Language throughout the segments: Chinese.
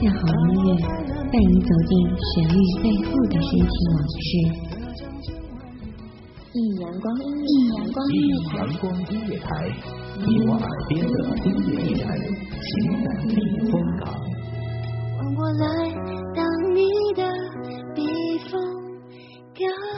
下好音乐，带你走进旋律背后的深情往事。一阳光音一阳光音乐台，阳光音乐台，你我耳边的音乐驿站，情感避风港。换我来当你的避风港。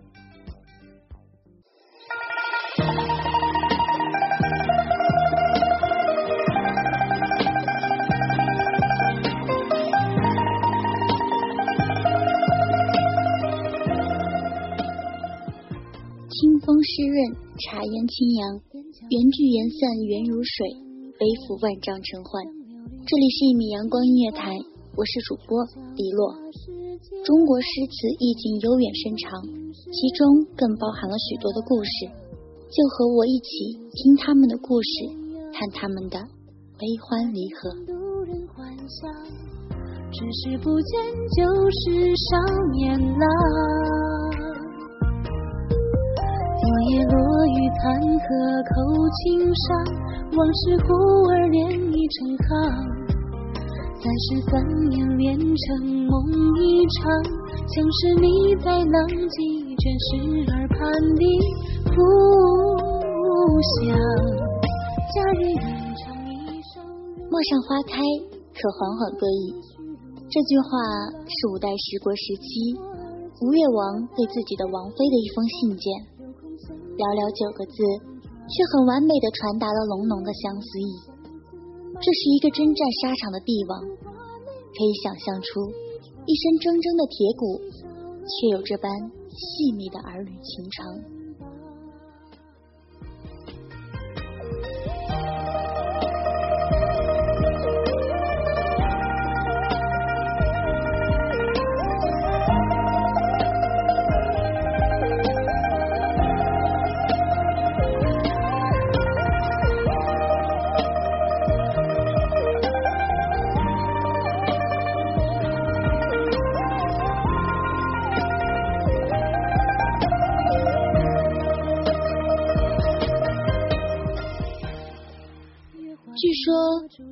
风湿润，茶烟清扬，缘聚缘散，缘如水，背负万丈尘寰。这里是一米阳光音乐台，我是主播李洛。中国诗词意境悠远深长，其中更包含了许多的故事。就和我一起听他们的故事，看他们的悲欢离合。只是不见就是少年郎。叶落雨残荷扣轻伤，往事忽而涟漪成行。三十三年连成梦一场，像是你在浪迹卷石耳畔的故乡。假日演唱一首陌上花开，可缓缓归矣。这句话是五代十国时期吴越王对自己的王妃的一封信件。寥寥九个字，却很完美的传达了浓浓的相思意。这是一个征战沙场的帝王，可以想象出一身铮铮的铁骨，却有这般细腻的儿女情长。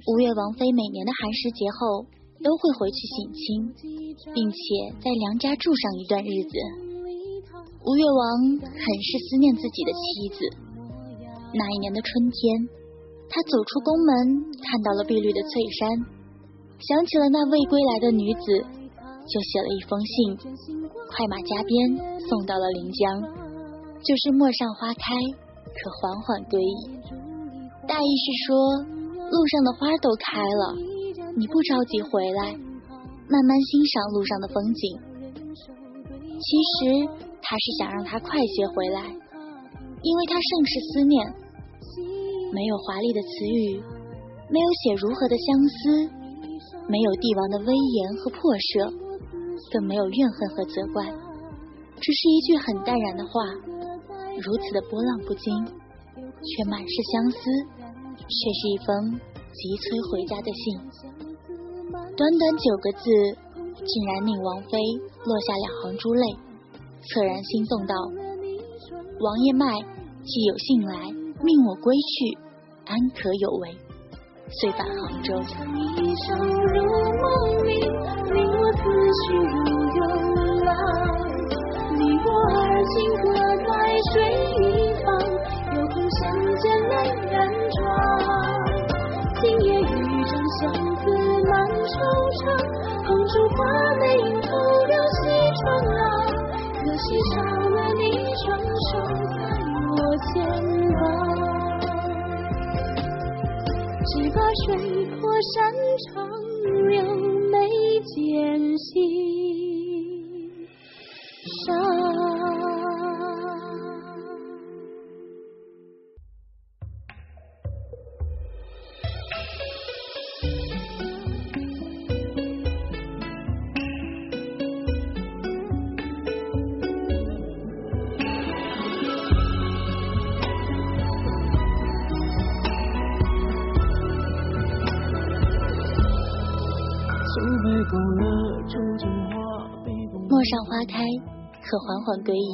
吴越王妃每年的寒食节后都会回去省亲，并且在娘家住上一段日子。吴越王很是思念自己的妻子。那一年的春天，他走出宫门，看到了碧绿的翠山，想起了那未归来的女子，就写了一封信，快马加鞭送到了临江，就是陌上花开，可缓缓归矣。大意是说。路上的花都开了，你不着急回来，慢慢欣赏路上的风景。其实他是想让他快些回来，因为他甚是思念。没有华丽的词语，没有写如何的相思，没有帝王的威严和破舍，更没有怨恨和责怪，只是一句很淡然的话，如此的波浪不惊，却满是相思。却是一封急催回家的信，短短九个字，竟然令王妃落下两行珠泪，恻然心动道：“王爷脉，既有信来，命我归去，安可有违？”遂返杭州。相见泪染惆怅，红烛花眉影徒留西窗啊，可惜少了你双手在我肩膀，只把水阔山长留眉间心上花开，可缓缓归矣。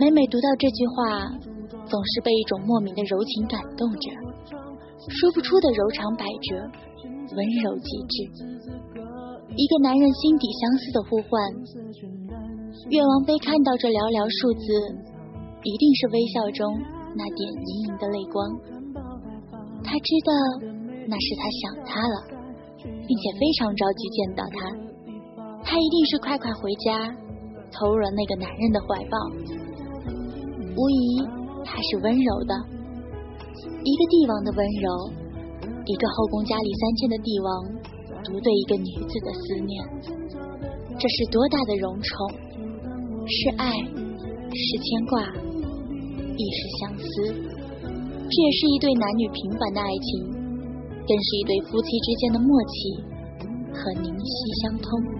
每每读到这句话，总是被一种莫名的柔情感动着，说不出的柔肠百折，温柔极致。一个男人心底相思的呼唤。越王妃看到这寥寥数字，一定是微笑中那点盈盈的泪光。他知道那是他想他了，并且非常着急见到他。他一定是快快回家，投入了那个男人的怀抱。无疑，他是温柔的，一个帝王的温柔，一个后宫佳丽三千的帝王，独对一个女子的思念，这是多大的荣宠！是爱，是牵挂，亦是相思。这也是一对男女平凡的爱情，更是一对夫妻之间的默契和灵犀相通。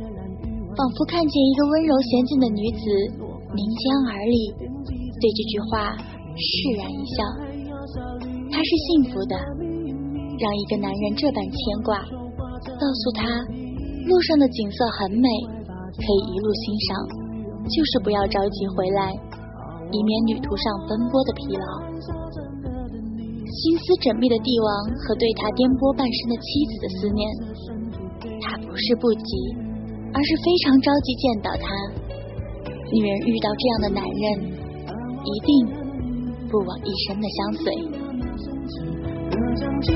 仿佛看见一个温柔娴静的女子临江而立，对这句话释然一笑。她是幸福的，让一个男人这般牵挂，告诉他路上的景色很美，可以一路欣赏，就是不要着急回来，以免旅途上奔波的疲劳。心思缜密的帝王和对他颠簸半生的妻子的思念，他不是不急，而是非常着急见到他。女人遇到这样的男人，一定不枉一生的相随。就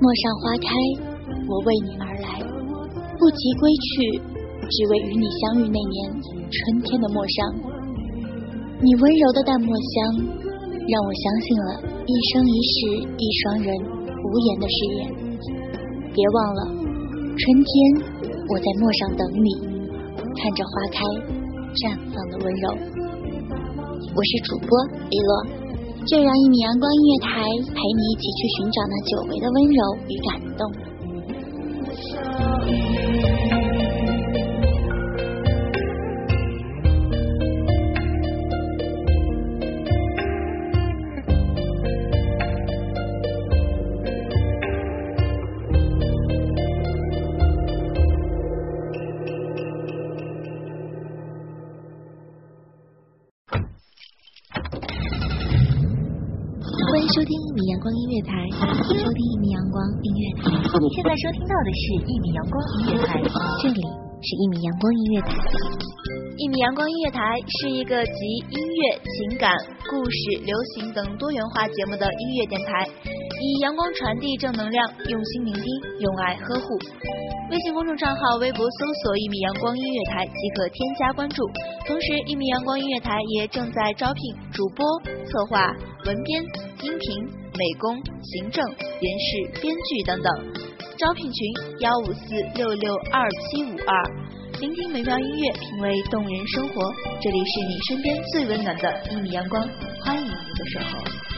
陌上花开，我为你而来，不及归去，只为与你相遇那年春天的陌上。你温柔的淡墨香，让我相信了一生一世一双人无言的誓言。别忘了，春天我在陌上等你，看着花开绽放的温柔。我是主播一洛。就让一米阳光音乐台陪你一起去寻找那久违的温柔与感动。收听一米阳光音乐台，收听一米阳光音乐台。现在收听到的是一米阳光音乐台，这里是一米阳光音乐台。一米阳光音乐台是一个集音乐、情感、故事、流行等多元化节目的音乐电台，以阳光传递正能量，用心聆听，用爱呵护。微信公众账号、微博搜索“一米阳光音乐台”即可添加关注。同时，一米阳光音乐台也正在招聘主播、策划、文编、音频、美工、行政、人事、编剧等等。招聘群：幺五四六六二七五二。聆听美妙音乐，品味动人生活。这里是你身边最温暖的一米阳光，欢迎你的守候。